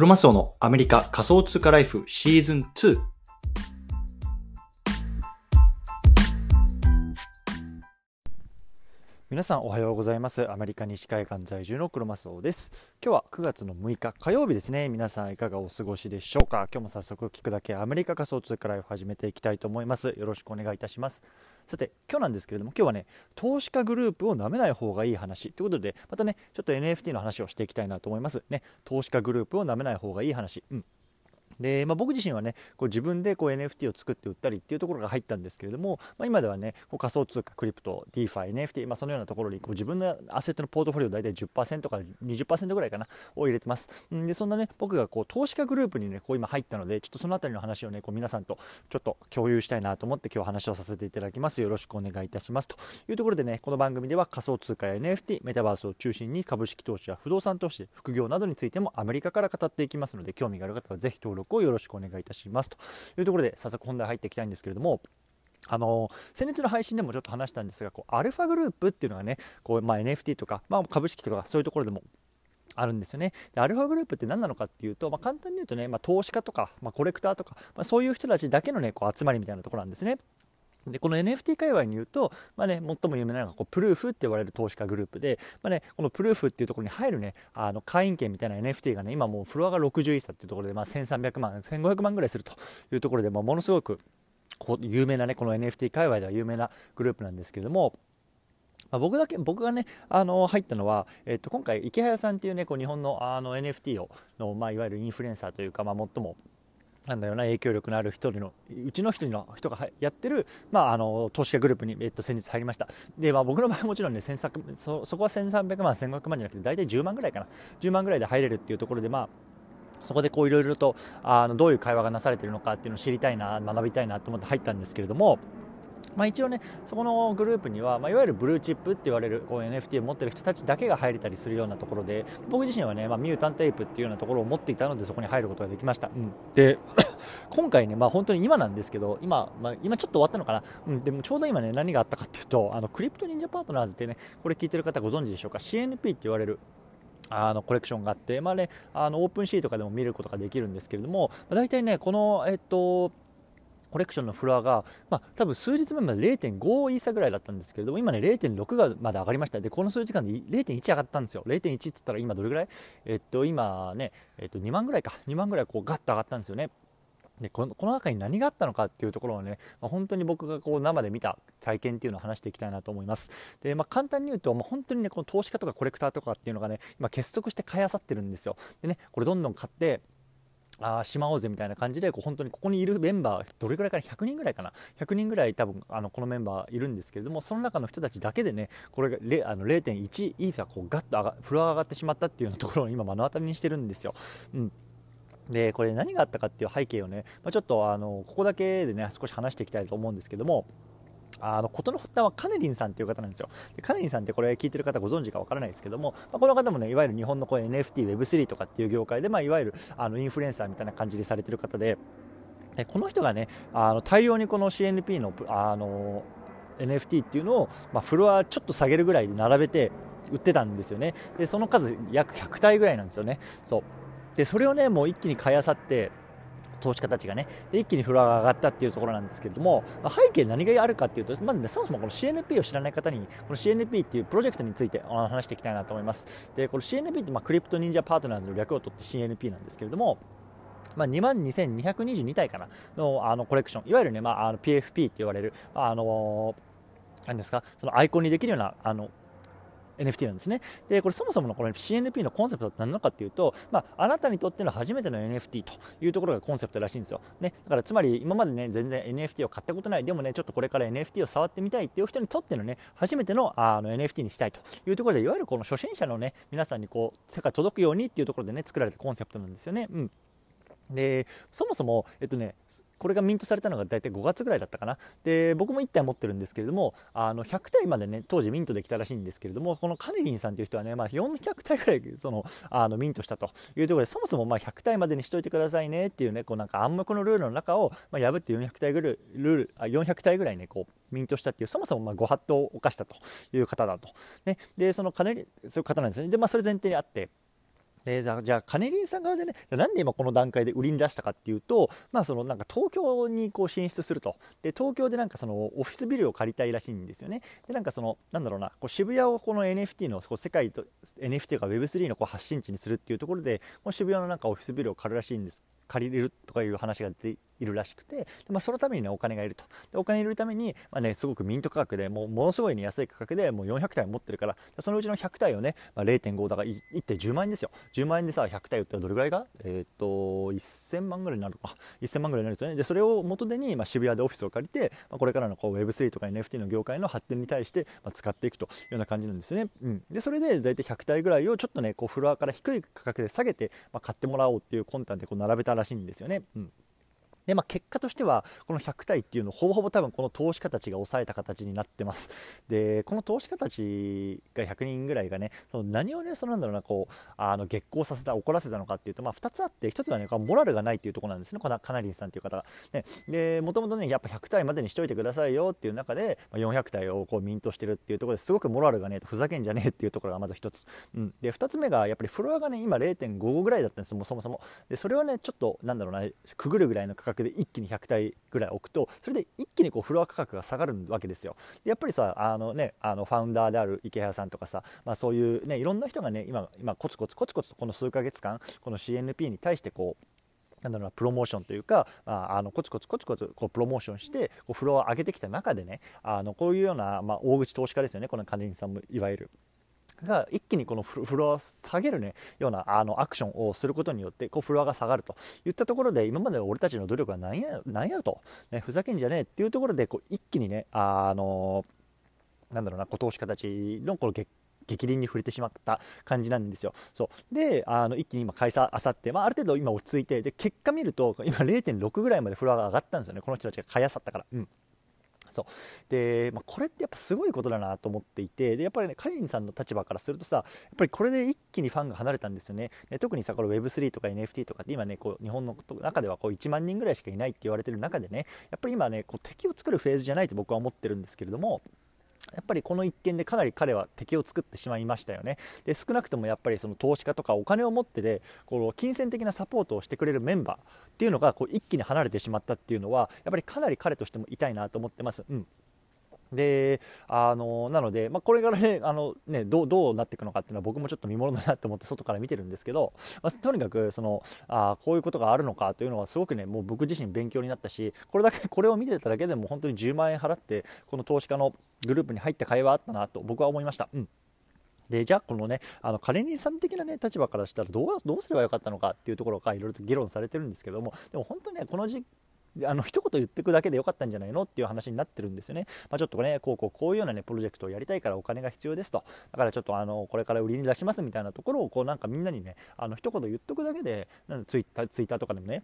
クロマスオのアメリカ仮想通貨ライフシーズン2。皆さんおはようございます。アメリカ西海岸在住のクロマスオです。今日は9月の6日火曜日ですね。皆さんいかがお過ごしでしょうか。今日も早速聞くだけアメリカ仮想通貨ライフ始めていきたいと思います。よろしくお願いいたします。さて今日なんですけれども今日はね投資家グループを舐めない方がいい話ということでまたねちょっと NFT の話をしていきたいなと思います。ね投資家グループを舐めない方がいい話。うん。で、まあ、僕自身はねこう自分でこう NFT を作って売ったりっていうところが入ったんですけれども、まあ、今ではねこう仮想通貨クリプト DeFi、NFT、まあ、そのようなところにこう自分のアセットのポートフォリオ大体10%から20%ぐらいかなを入れてます。でそんなね僕がこう投資家グループにねこう今入ったのでちょっとその辺りの話をねこう皆さんとちょっと共有したいなと思って今日話をさせていただきます。よろしくお願いいたします。というところでねこの番組では仮想通貨や NFT メタバースを中心に株式投資や不動産投資副業などについてもアメリカから語っていきますので興味がある方はぜひ登録をよろしくお願いいたしますというところで早速本題入っていきたいんですけれどもあの先日の配信でもちょっと話したんですがこうアルファグループっていうのがねこう、まあ、NFT とか、まあ、株式とかそういうところでもあるんですよねでアルファグループって何なのかっていうと、まあ、簡単に言うとね、まあ、投資家とか、まあ、コレクターとか、まそういう人たちだけの、ね、こう集まりみたいなところなんですね。でこの NFT 界隈に言うと、まあね、最も有名なのがこうプルーフって言われる投資家グループで、まあね、このプルーフっていうところに入る、ね、あの会員権みたいな NFT がね今もうフロアが60イーサっていうところで、まあ、1300万1500万ぐらいするというところで、まあ、ものすごくこう有名なねこの NFT 界隈では有名なグループなんですけれどもまあ、僕だけ僕がねあの入ったのは、えっと、今回池早さんっていうねこう日本のあの NFT をの、まあ、いわゆるインフルエンサーというか、まあ、最もなんだよな影響力のある一人のうちの1人の人がやってる、まあ、あの投資家グループに、えっと、先日入りました。で、まあ、僕の場合もちろんねそそこは1300万1500万じゃなくて大体10万ぐらいかな。10万ぐらいで入れるっていうところでまあそこでこういろいろとあのどういう会話がなされてるのかっていうのを知りたいな学びたいなと思って入ったんですけれどもまあ、一応ねそこのグループには、まあ、いわゆるブルーチップって言われるこう NFT を持ってる人たちだけが入れたりするようなところで僕自身はね、まあ、ミュータンテープっていうようなところを持っていたのでそこに入ることができました、うん、で 今回ね、まあ、本当に今なんですけど今、まあ、今ちょっと終わったのかな、うん、でもちょうど今ね何があったかっていうとあのクリプト忍者パートナーズってねこれ聞いてる方ご存知でしょうか？CNP って言われるあのコレクションがあって、まあね、あのオープンシーとかでも見ることができるんですけれども、大体ね、この、えっと、コレクションのフロアが、まあ、多分数日前まで0.5イーサぐらいだったんですけれども、今ね、0.6がまで上がりました。で、この数時間で0.1上がったんですよ。0.1って言ったら今どれぐらい？えっと、今ね、えっと、2万ぐらいか。2万ぐらいこうガッと上がったんですよね。でこのこの中に何があったのかっていうところをね、まあ、本当に僕がこう生で見た体験っていうのを話していきたいなと思います。で、まあ、簡単に言うと、まあ、本当にね、この投資家とかコレクターとかっていうのがね、今結束して買いあさってるんですよ。でね、これどんどん買って、あしまおうぜみたいな感じでこう本当にここにいるメンバーどれぐらいかな？100人ぐらいかな？100人ぐらい多分あのこのメンバーいるんですけれどもその中の人たちだけでねこれがあの0.1イーサこうガッと上がフロア上がってしまったっていうようなところを今目の当たりにしてるんですよ。うん。でこれ何があったかっていう背景をね、まあ、ちょっとあのここだけでね少し話していきたいと思うんですけどもあの事の発端はカネリンさんっていう方なんですよ。でカネリンさんってこれ聞いてる方ご存知かわからないですけども、まあ、この方もねいわゆる日本のこう NFT、Web3 とかっていう業界で、まあ、いわゆるあのインフルエンサーみたいな感じでされてる方で。でこの人がねあの大量にこの CNP のあの NFT っていうのを、まあ、フロアちょっと下げるぐらいで並べて売ってたんですよねでその数約100体ぐらいなんですよねそうでそれをねもう一気に買いあさって投資家たちがね一気にフロアが上がったっていうところなんですけれども、まあ、背景何があるかっていうとまずねそもそもこの CNP を知らない方にこの CNP っていうプロジェクトについて話していきたいなと思います。でこの CNP ってまあクリプト忍者パートナーズの略を取って CNP なんですけれどもまあ、2万2222体かなのあのコレクションいわゆるね、まあ、あの PFP って言われるあの何ですかそのアイコンにできるようなあの NFT なんですね。で、これそもそものこの CNP のコンセプトって何なのかっていうと、まあ、あなたにとっての初めての NFT というところがコンセプトらしいんですよ。ね、だからつまり今までね、全然 NFT を買ったことない、でもね、ちょっとこれから NFT を触ってみたいっていう人にとってのね、初めてのあの NFT にしたいというところで、いわゆるこの初心者のね、皆さんにこう、手が届くようにっていうところでね、作られたコンセプトなんですよね。うん。で、そもそも、えっとね、これがミントされたのが大体5月ぐらいだったかな。で僕も1体持ってるんですけれどもあの100体までね当時ミントできたらしいんですけれどもこのカネリンさんという人はね、まあ、400体ぐらいそのあのミントしたというところでそもそもま100体までにしといてくださいねっていうねこうなんか暗黙のルールの中を、ま破って400体ぐらいルールあ400体ぐらいねこうミントしたっていうそもそもまご法度を犯したという方だと、ね、でそのカネリそういう方なんですね。で、まあ、それ前提にあってじゃあカネリンさん側でねなんで今この段階で売りに出したかっていうとまあそのなんか東京にこう進出すると。で東京でなんかそのオフィスビルを借りたいらしいんですよね。でなんかそのなんだろうなこう渋谷をこの NFT のこう世界と NFT が Web3 のこう発信地にするっていうところでこの渋谷のなんかオフィスビルを借りるらしいんです借りれるとかいう話が出ているらしくて、まあ、そのためにねお金がいると。でお金入れるために、まあね、すごくミント価格でもうものすごい、ね、安い価格でもう400体持ってるからそのうちの100体をね、まあ、0.5だから1.10万円ですよ。10万円でさ100体売ったらどれぐらいが？えっ、と1000万ぐらいになるか。1000万ぐらいになるんですよね。でそれを元手に、まあ、渋谷でオフィスを借りて、まあ、これからのこう Web3 とか NFT の業界の発展に対して、まあ、使っていくというような感じなんですよね、うん、でそれで大体100体ぐらいをちょっとねこうフロアから低い価格で下げて、まあ、買ってもらおうっていう魂胆でこう並べたららしいんですよね、うん。で、まあ、結果としては、この100体っていうのをほぼほぼ多分この投資家たちが抑えた形になってます。で、この投資家たちが100人ぐらいがね、その何をね、そのなんだろうな、こう、あの激高させた、怒らせたのかっていうと、まあ、2つあって、1つはね、モラルがないっていうところなんですね、このカナリンさんっていう方が。ね、で、もともとね、やっぱ100体までにしといてくださいよっていう中で、まあ、400体をこうミントしてるっていうところですごくモラルがね、ふざけんじゃねえっていうところがまず1つ。うん。で、2つ目が、やっぱりフロアがね、今0.55ぐらいだったんですよ、そもそも。で、それはね、ちょっと、なんだろうな、くぐるぐらいの価格で一気に100体ぐらい置くとそれで一気にこうフロア価格が下がるわけですよでやっぱりさあのねあのファウンダーである池谷さんとかさ、まあ、そういうねいろんな人がね今今コツコツコツコツとこの数ヶ月間この CNP に対してこうなんだろうなプロモーションというか、まあ、あのコツコツコツコツこうプロモーションしてこうフロアを上げてきた中でねあのこういうような、まあ、大口投資家ですよねこの管理人さんもいわゆる。が一気にこのフロアを下げる、ね、ようなあのアクションをすることによってこうフロアが下がるといったところで今まで俺たちの努力は何や何やと、ね、ふざけんじゃねえ。っていうところでこう一気にねあのなんだろうな投資家たちのこの激励に触れてしまった感じなんですよ。そう。であの一気に今、開催あさって、まあ、ある程度今落ち着いてで結果見ると今0.6ぐらいまでフロアが上がったんですよね、この人たちが買いあさったから。うん。そう。で、まあ、これってやっぱすごいことだなと思っていてでやっぱりねカインさんの立場からするとさやっぱりこれで一気にファンが離れたんですよね。特にさこの Web3 とか NFT とかって今ねこう日本の中ではこう1万人ぐらいしかいないって言われてる中でねやっぱり今ねこう敵を作るフェーズじゃないと僕は思ってるんですけれどもやっぱりこの一件でかなり彼は敵を作ってしまいましたよね。で少なくともやっぱりその投資家とかお金を持ってでこの金銭的なサポートをしてくれるメンバーっていうのがこう一気に離れてしまったっていうのはやっぱりかなり彼としても痛いなと思ってます。うんであのなので、まあ、これからねあのねどうどうなっていくのかっていうのは僕もちょっと見ものだなと思って外から見てるんですけど、まあ、とにかくそのあこういうことがあるのかというのはすごくねもう僕自身勉強になったしこれだけこれを見てただけでも本当に10万円払ってこの投資家のグループに入った会話あったなと僕は思いました。うんでじゃあこのねあのカレニーさん的なね立場からしたらどうどうすればよかったのかっていうところがいろいろと議論されてるんですけどもでも本当にねこの時あの一言言ってくだけでよかったんじゃないのっていう話になってるんですよね。まあ、ちょっとね、こうこうこういうようなね、プロジェクトをやりたいからお金が必要ですと。だからちょっとあの、これから売りに出しますみたいなところを、こうなんかみんなにね、あの一言言っとくだけで、なんツイッターツイッターとかでもね、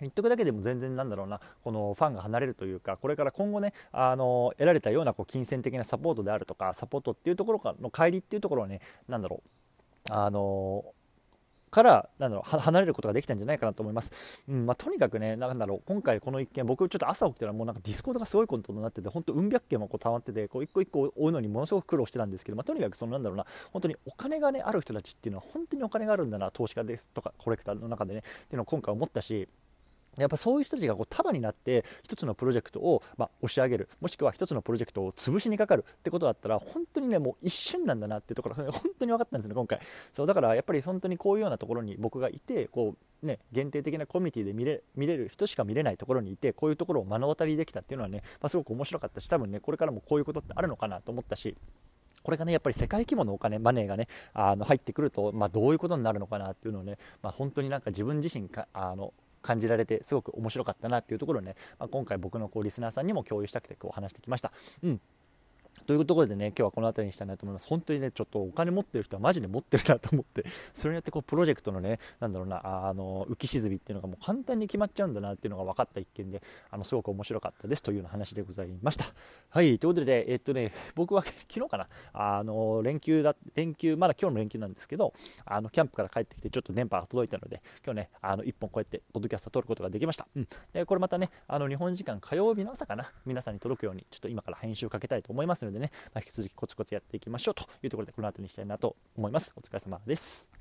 言っとくだけでも全然なんだろうなこのファンが離れるというかこれから今後ねあの得られたようなこう金銭的なサポートであるとかサポートっていうところかの帰りっていうところはねなんだろうあのからなんだろう離れることができたんじゃないかなと思います。うんまあ、とにかくね、なんだろう、今回この一件、僕、ちょっと朝起きたら、もうなんかディスコードがすごいことになってて、本当、うん百件もこう溜まってて、こう一個一個追うのにものすごく苦労してたんですけど、まあ、とにかくそのなんだろうな、本当にお金が、ね、ある人たちっていうのは、本当にお金があるんだな、投資家ですとか、コレクターの中でね、っていうのを今回思ったし、やっぱそういう人たちがこう束になって一つのプロジェクトをま押し上げる。もしくは一つのプロジェクトを潰しにかかるってことだったら本当にねもう一瞬なんだなっていうところが本当に分かったんですね今回。そうだからやっぱり本当にこういうようなところに僕がいてこうね限定的なコミュニティで見れ見れる人しか見れないところにいてこういうところを目の当たりできたっていうのはね、まあ、すごく面白かったし多分ねこれからもこういうことってあるのかなと思ったしこれがね、やっぱり世界規模のお金、マネーがね、あの入ってくると、まあ、どういうことになるのかなっていうのをね、まあ、本当になんか自分自身か、あの、感じられてすごく面白かったなっていうところをね、まあ、今回僕のこうリスナーさんにも共有したくてこう話してきました。うんというところでね、今日はこの辺りにしたいなと思います。本当にね、ちょっとお金持ってる人はマジで持ってるなと思って、それによってこうプロジェクトのね、なんだろうな、あの浮き沈みっていうのがもう簡単に決まっちゃうんだなっていうのが分かった一件で、あのすごく面白かったですというような話でございました。はい、ということで、えっとね、僕は 昨日かな、あの連休だ、連休、まだ今日の連休なんですけど、あのキャンプから帰ってきて、ちょっと電波が届いたので、今日ね、あの1本こうやって、ポッドキャストを撮ることができました。うん、でこれまたね、あの日本時間火曜日の朝かな、皆さんに届くように、ちょっと今から編集をかけたいと思いますのでね、まあ、引き続きコツコツやっていきましょうというところでこの後にしたいなと思います。お疲れ様です。